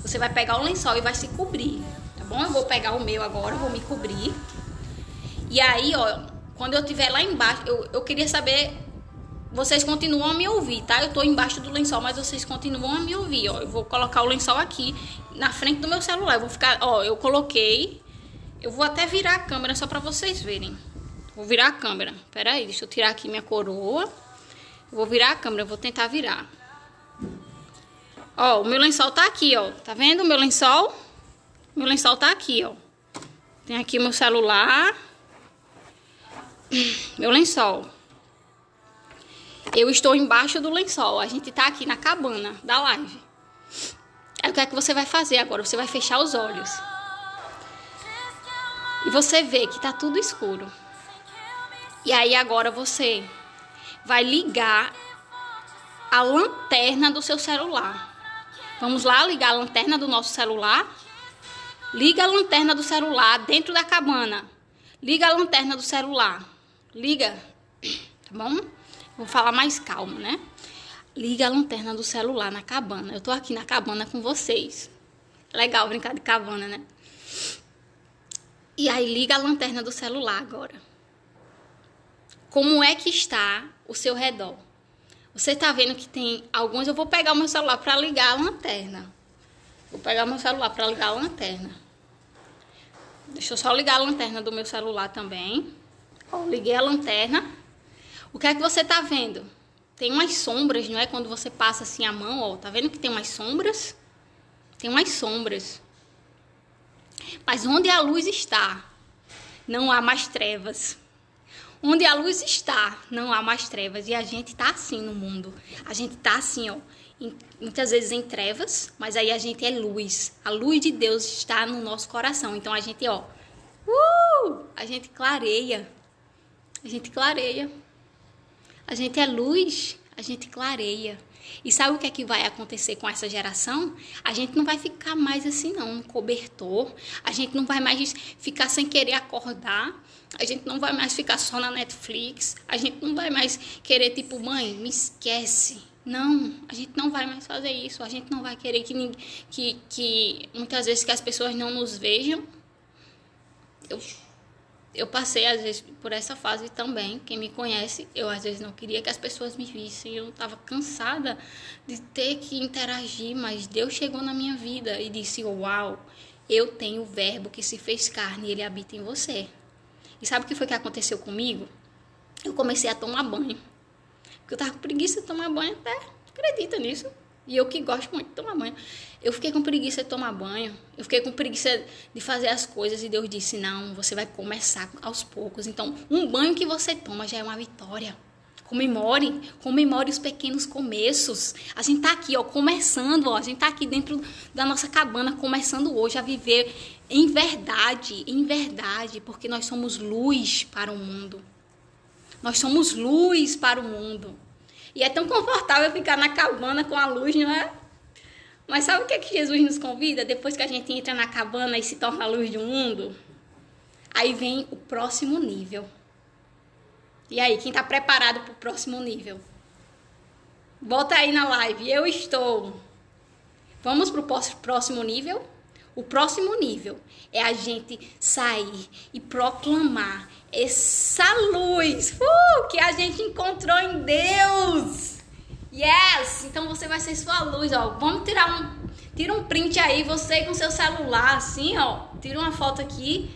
Você vai pegar o lençol e vai se cobrir, tá bom? Eu vou pegar o meu agora, vou me cobrir. E aí, ó, quando eu estiver lá embaixo, eu, eu queria saber vocês continuam a me ouvir, tá? Eu tô embaixo do lençol, mas vocês continuam a me ouvir, ó. Eu vou colocar o lençol aqui na frente do meu celular. Eu vou ficar, ó, eu coloquei. Eu vou até virar a câmera só para vocês verem. Vou virar a câmera. Pera aí, deixa eu tirar aqui minha coroa. Vou virar a câmera, vou tentar virar. Ó, o meu lençol tá aqui, ó. Tá vendo o meu lençol? Meu lençol tá aqui, ó. Tem aqui meu celular. Meu lençol. Eu estou embaixo do lençol. A gente tá aqui na cabana da live. Aí o que é que você vai fazer agora? Você vai fechar os olhos. E você vê que tá tudo escuro. E aí agora você vai ligar a lanterna do seu celular. Vamos lá ligar a lanterna do nosso celular? Liga a lanterna do celular dentro da cabana. Liga a lanterna do celular. Liga. Tá bom? Vou falar mais calmo, né? Liga a lanterna do celular na cabana. Eu tô aqui na cabana com vocês. Legal brincar de cabana, né? E aí liga a lanterna do celular agora. Como é que está o seu redor? Você tá vendo que tem alguns. Eu vou pegar o meu celular para ligar a lanterna. Vou pegar o meu celular para ligar a lanterna. Deixa eu só ligar a lanterna do meu celular também. Liguei a lanterna. O que é que você está vendo? tem umas sombras, não é? Quando você passa assim a mão, ó, tá vendo que tem umas sombras? Tem umas sombras. Mas onde a luz está, não há mais trevas. Onde a luz está, não há mais trevas. E a gente tá assim no mundo. A gente tá assim, ó, em, muitas vezes em trevas, mas aí a gente é luz. A luz de Deus está no nosso coração. Então a gente, ó, uh, a gente clareia. A gente clareia. A gente é luz, a gente clareia. E sabe o que é que vai acontecer com essa geração? A gente não vai ficar mais assim, não, no cobertor. A gente não vai mais ficar sem querer acordar. A gente não vai mais ficar só na Netflix. A gente não vai mais querer, tipo, mãe, me esquece. Não, a gente não vai mais fazer isso. A gente não vai querer que, que, que muitas vezes que as pessoas não nos vejam. Eu eu passei às vezes por essa fase também. Quem me conhece, eu às vezes não queria que as pessoas me vissem. Eu estava cansada de ter que interagir, mas Deus chegou na minha vida e disse: "Uau, eu tenho o verbo que se fez carne e ele habita em você". E sabe o que foi que aconteceu comigo? Eu comecei a tomar banho. Porque eu tava com preguiça de tomar banho até. Acredita nisso? E eu que gosto muito de tomar banho. Eu fiquei com preguiça de tomar banho. Eu fiquei com preguiça de fazer as coisas. E Deus disse: Não, você vai começar aos poucos. Então, um banho que você toma já é uma vitória. Comemore, comemore os pequenos começos. A gente tá aqui, ó, começando, ó. A gente tá aqui dentro da nossa cabana, começando hoje a viver em verdade, em verdade, porque nós somos luz para o mundo. Nós somos luz para o mundo. E é tão confortável ficar na cabana com a luz, não é? Mas sabe o que, é que Jesus nos convida? Depois que a gente entra na cabana e se torna a luz do mundo, aí vem o próximo nível. E aí, quem está preparado para o próximo nível? Bota aí na live, eu estou. Vamos para o próximo nível? O próximo nível é a gente sair e proclamar essa luz uh, que a gente encontrou em Deus. Yes! Então você vai ser sua luz, ó. Vamos tirar um tira um print aí você com seu celular assim, ó. Tira uma foto aqui.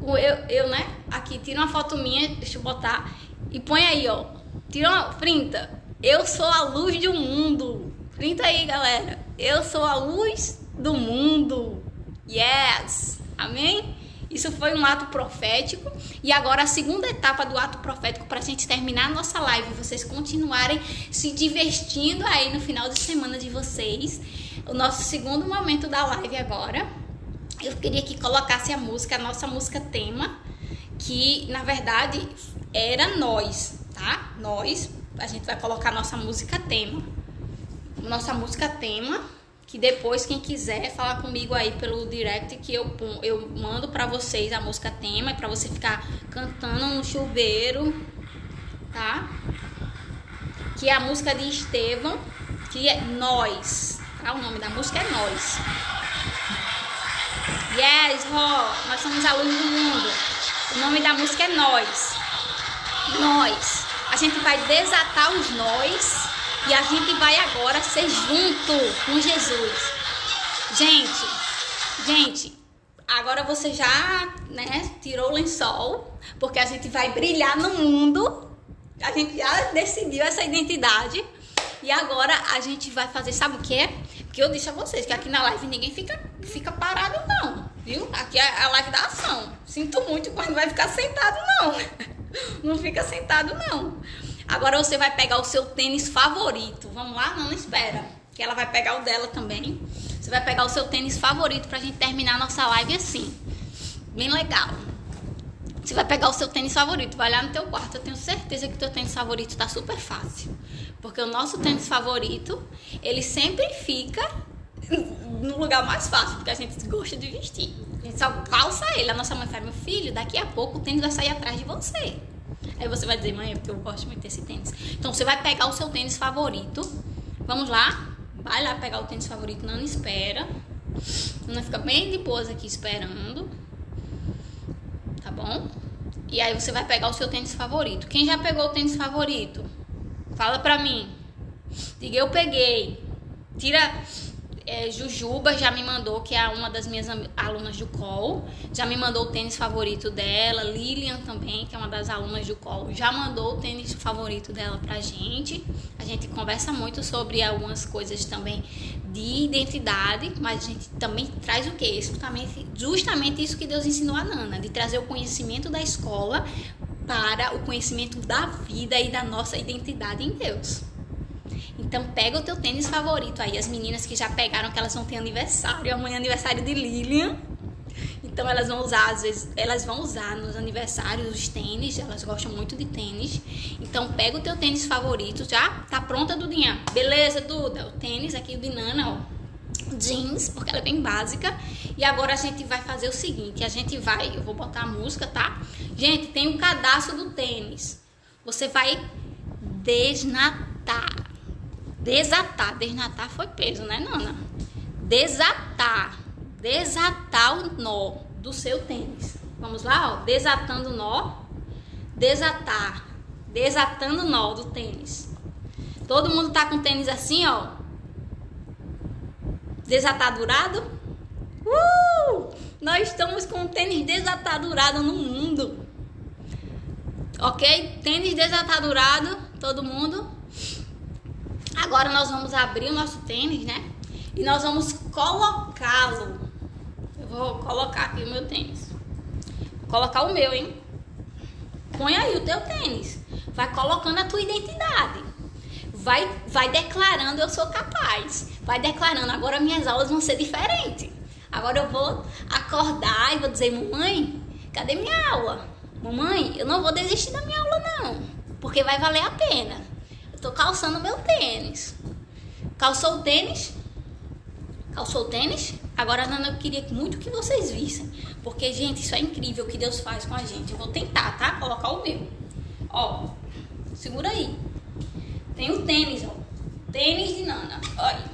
Eu, eu, né? Aqui, tira uma foto minha, deixa eu botar e põe aí, ó. Tira uma printa. Eu sou a luz do mundo. Printa aí, galera. Eu sou a luz do mundo. Yes! Amém? Isso foi um ato profético. E agora a segunda etapa do ato profético para a gente terminar a nossa live, vocês continuarem se divertindo aí no final de semana de vocês. O nosso segundo momento da live agora. Eu queria que colocasse a música, a nossa música tema, que na verdade era nós, tá? Nós, a gente vai colocar a nossa música tema. Nossa música tema que depois quem quiser falar comigo aí pelo direct que eu eu mando para vocês a música tema para você ficar cantando no chuveiro, tá? Que é a música de Estevão, que é Nós, tá? O nome da música é Nós. Yes, Ró, nós somos alunos do mundo. O nome da música é Nós. Nós. A gente vai desatar os nós e a gente vai agora ser junto com Jesus. Gente, gente, agora você já, né, tirou o lençol, porque a gente vai brilhar no mundo. A gente já decidiu essa identidade. E agora a gente vai fazer, sabe o que é? Porque eu disse a vocês que aqui na live ninguém fica, fica parado, não. Viu? Aqui é a live da ação. Sinto muito quando vai ficar sentado, não. Não fica sentado, não. Agora você vai pegar o seu tênis favorito. Vamos lá? Não, não espera. Que ela vai pegar o dela também. Você vai pegar o seu tênis favorito pra gente terminar a nossa live assim. Bem legal. Você vai pegar o seu tênis favorito, vai lá no teu quarto. Eu tenho certeza que o teu tênis favorito tá super fácil. Porque o nosso tênis favorito, ele sempre fica no lugar mais fácil, porque a gente gosta de vestir. A gente só calça ele. A nossa mãe fala, meu filho, daqui a pouco o tênis vai sair atrás de você. Aí você vai dizer, mãe, é porque eu gosto muito desse tênis. Então você vai pegar o seu tênis favorito. Vamos lá? Vai lá pegar o tênis favorito, não espera. Não fica bem de boas aqui esperando. Tá bom? E aí você vai pegar o seu tênis favorito. Quem já pegou o tênis favorito? Fala pra mim. Diga eu peguei. Tira é, Jujuba já me mandou, que é uma das minhas alunas do COL, já me mandou o tênis favorito dela. Lilian também, que é uma das alunas do COL, já mandou o tênis favorito dela pra gente. A gente conversa muito sobre algumas coisas também de identidade, mas a gente também traz o quê? Justamente, justamente isso que Deus ensinou a Nana, de trazer o conhecimento da escola para o conhecimento da vida e da nossa identidade em Deus. Então pega o teu tênis favorito aí, as meninas que já pegaram que elas vão ter aniversário, amanhã é aniversário de Lilian. Então elas vão usar, às vezes, elas vão usar nos aniversários os tênis, elas gostam muito de tênis. Então pega o teu tênis favorito, já tá pronta, Dudinha? Beleza, Duda? O tênis aqui de Nana, ó. Jeans, porque ela é bem básica. E agora a gente vai fazer o seguinte, a gente vai, eu vou botar a música, tá? Gente, tem o um cadastro do tênis. Você vai desnatar Desatar. Desnatar foi peso, né, Nana? Desatar. Desatar o nó do seu tênis. Vamos lá, ó. Desatando o nó. Desatar. Desatando o nó do tênis. Todo mundo tá com tênis assim, ó. Desatadurado? Uh! Nós estamos com tênis desatadurado no mundo. Ok? Tênis desatadurado, todo mundo. Agora nós vamos abrir o nosso tênis, né? E nós vamos colocá-lo. Eu vou colocar aqui o meu tênis. Vou colocar o meu, hein? Põe aí o teu tênis. Vai colocando a tua identidade. Vai, vai declarando eu sou capaz. Vai declarando agora minhas aulas vão ser diferentes. Agora eu vou acordar e vou dizer, mamãe, cadê minha aula? Mamãe, eu não vou desistir da minha aula não, porque vai valer a pena. Tô calçando meu tênis. Calçou o tênis? Calçou o tênis? Agora, Nana, eu queria muito que vocês vissem. Porque, gente, isso é incrível o que Deus faz com a gente. Eu vou tentar, tá? Colocar o meu. Ó, segura aí. Tem o tênis, ó. Tênis de Nana. Olha.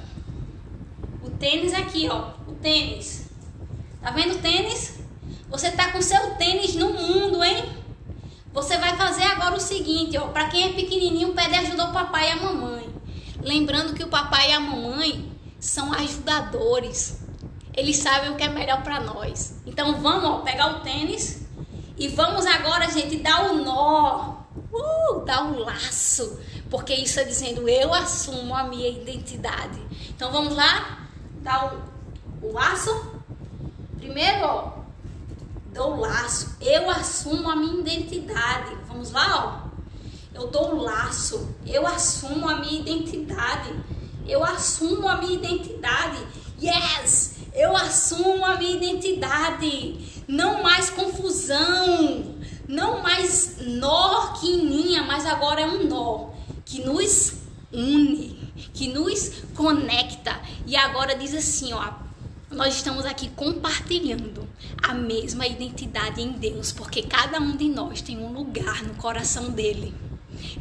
O tênis aqui, ó. O tênis. Tá vendo o tênis? Você tá com seu tênis no mundo, hein? Você vai fazer agora o seguinte, ó, para quem é pequenininho, pede ajuda ao papai e à mamãe. Lembrando que o papai e a mamãe são ajudadores. Eles sabem o que é melhor para nós. Então vamos, ó, pegar o tênis e vamos agora, gente, dar o nó. Uh, dar o laço, porque isso é dizendo eu assumo a minha identidade. Então vamos lá, dar o, o laço. Primeiro, ó, dou o laço, eu assumo a minha identidade. Vamos lá, ó. Eu dou o laço, eu assumo a minha identidade. Eu assumo a minha identidade. Yes! Eu assumo a minha identidade. Não mais confusão. Não mais nó que linha, mas agora é um nó que nos une, que nos conecta. E agora diz assim, ó, nós estamos aqui compartilhando a mesma identidade em Deus, porque cada um de nós tem um lugar no coração dele.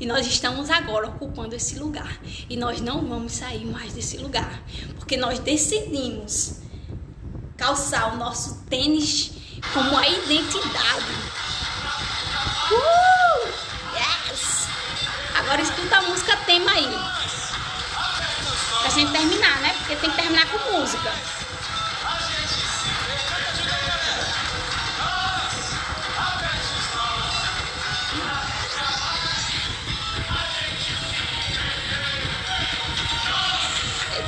E nós estamos agora ocupando esse lugar. E nós não vamos sair mais desse lugar. Porque nós decidimos calçar o nosso tênis como a identidade. Uh! Yes! Agora escuta a música tema aí. Pra gente terminar, né? Porque tem que terminar com música.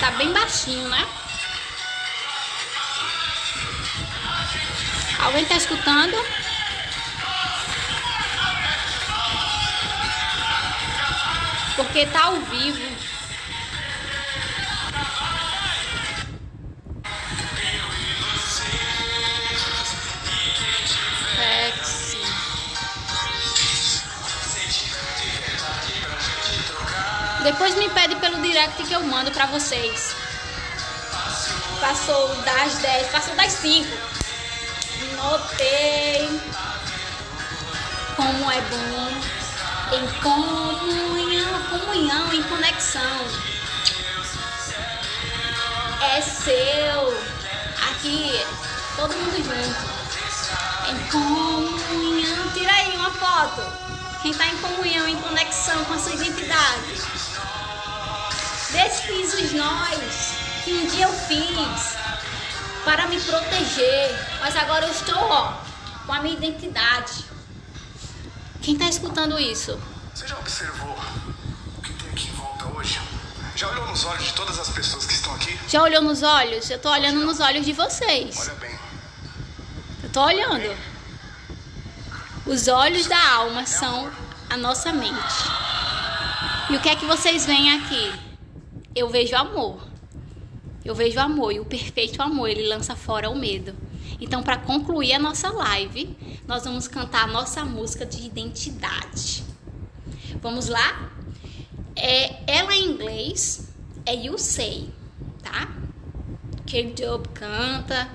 Tá bem baixinho, né? Alguém tá escutando? Porque tá ao vivo. Depois me pede direct que eu mando pra vocês. Passou das 10, passou das 5. Notei como é bom em comunhão, comunhão, em conexão. É seu. Aqui, todo mundo junto. Em comunhão. Tira aí uma foto. Quem está em comunhão, em conexão com a sua identidade. Desfiz os nós. que um dia eu fiz para me proteger, mas agora eu estou, ó, com a minha identidade. Quem está escutando isso? Você já observou o que tem aqui em volta hoje? Já olhou nos olhos de todas as pessoas que estão aqui? Já olhou nos olhos? Eu tô olhando nos olhos de vocês. Olha bem. Eu tô olhando. Os olhos da alma são a nossa mente. E o que é que vocês veem aqui? Eu vejo amor. Eu vejo amor e o perfeito amor, ele lança fora o medo. Então, para concluir a nossa live, nós vamos cantar a nossa música de identidade. Vamos lá? É, ela em inglês é You Say, tá? Que Job canta.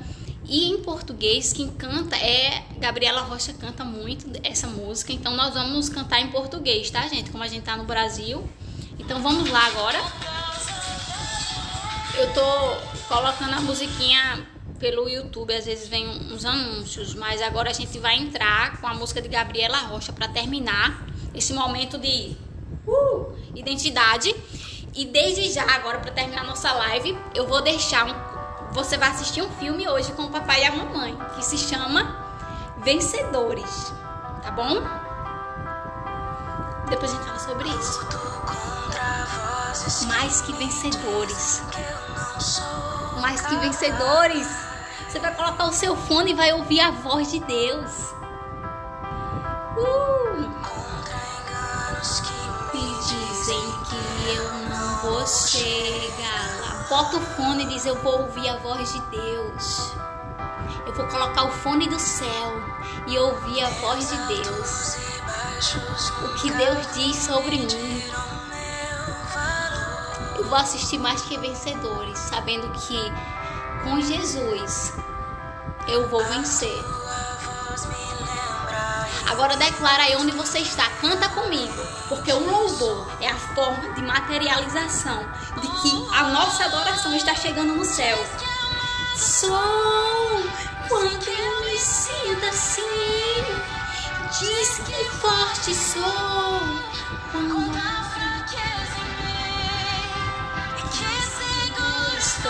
E em português, quem canta é Gabriela Rocha canta muito essa música. Então nós vamos cantar em português, tá, gente? Como a gente tá no Brasil. Então vamos lá agora. Eu tô colocando a musiquinha pelo YouTube, às vezes vem uns anúncios, mas agora a gente vai entrar com a música de Gabriela Rocha para terminar esse momento de uh, identidade. E desde já, agora para terminar nossa live, eu vou deixar um. Você vai assistir um filme hoje com o papai e a mamãe, que se chama Vencedores. Tá bom? Depois a gente fala sobre isso. Mais que vencedores. Mais que vencedores. Você vai colocar o seu fone e vai ouvir a voz de Deus. Uh! E dizem que eu não vou chegar lá. Bota o fone e diz: Eu vou ouvir a voz de Deus. Eu vou colocar o fone do céu e ouvir a voz de Deus. O que Deus diz sobre mim. Vou assistir mais que vencedores, sabendo que com Jesus eu vou vencer. Agora declara aí onde você está, canta comigo, porque o louvor é a forma de materialização de que a nossa adoração está chegando no céu. Sou quando eu me sinto assim, diz que forte sou. Quando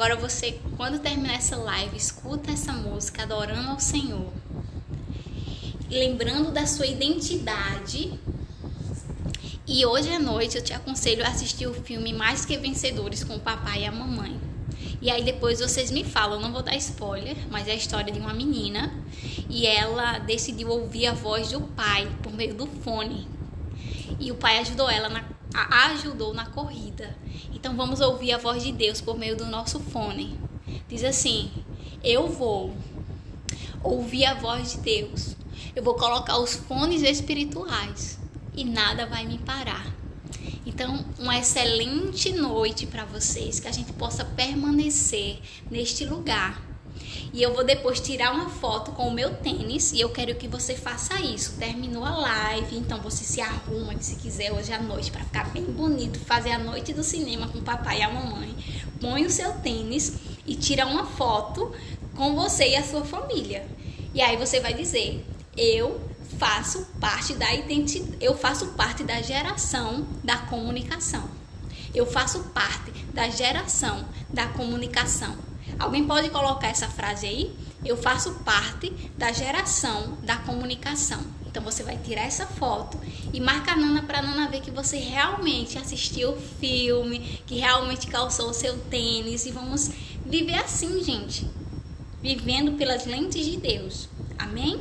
Agora você, quando terminar essa live, escuta essa música adorando ao Senhor. Lembrando da sua identidade. E hoje à noite eu te aconselho a assistir o filme Mais que Vencedores com o papai e a mamãe. E aí depois vocês me falam, não vou dar spoiler, mas é a história de uma menina e ela decidiu ouvir a voz do pai por meio do fone. E o pai ajudou ela na a ajudou na corrida. Então vamos ouvir a voz de Deus por meio do nosso fone. Diz assim: Eu vou ouvir a voz de Deus. Eu vou colocar os fones espirituais e nada vai me parar. Então, uma excelente noite para vocês, que a gente possa permanecer neste lugar. E eu vou depois tirar uma foto com o meu tênis e eu quero que você faça isso. Terminou a live, então você se arruma se quiser hoje à noite para ficar bem bonito, fazer a noite do cinema com o papai e a mamãe. Põe o seu tênis e tira uma foto com você e a sua família. E aí você vai dizer: "Eu faço parte da identidade, eu faço parte da geração da comunicação. Eu faço parte da geração da comunicação. Alguém pode colocar essa frase aí? Eu faço parte da geração da comunicação. Então você vai tirar essa foto e marca a Nana para Nana ver que você realmente assistiu o filme, que realmente calçou o seu tênis e vamos viver assim, gente. Vivendo pelas lentes de Deus. Amém?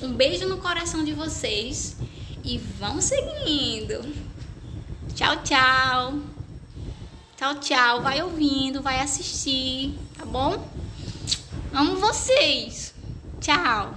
Um beijo no coração de vocês e vamos seguindo. Tchau, tchau. Tchau, tchau. Vai ouvindo, vai assistir, tá bom? Amo vocês. Tchau.